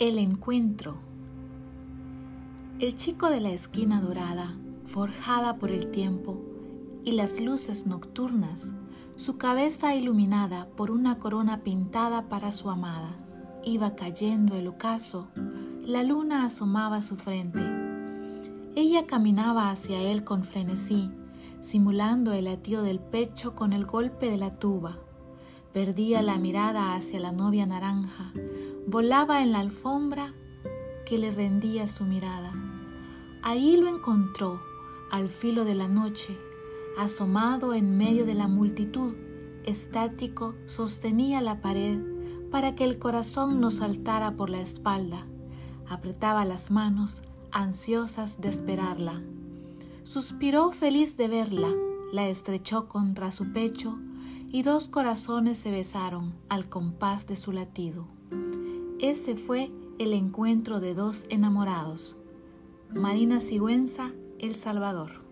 El encuentro. El chico de la esquina dorada, forjada por el tiempo y las luces nocturnas, su cabeza iluminada por una corona pintada para su amada, iba cayendo el ocaso, la luna asomaba su frente. Ella caminaba hacia él con frenesí, simulando el latido del pecho con el golpe de la tuba. Perdía la mirada hacia la novia naranja, volaba en la alfombra que le rendía su mirada. Ahí lo encontró, al filo de la noche, asomado en medio de la multitud, estático, sostenía la pared para que el corazón no saltara por la espalda. Apretaba las manos, ansiosas de esperarla. Suspiró feliz de verla, la estrechó contra su pecho y dos corazones se besaron al compás de su latido. Ese fue el encuentro de dos enamorados. Marina Sigüenza, El Salvador.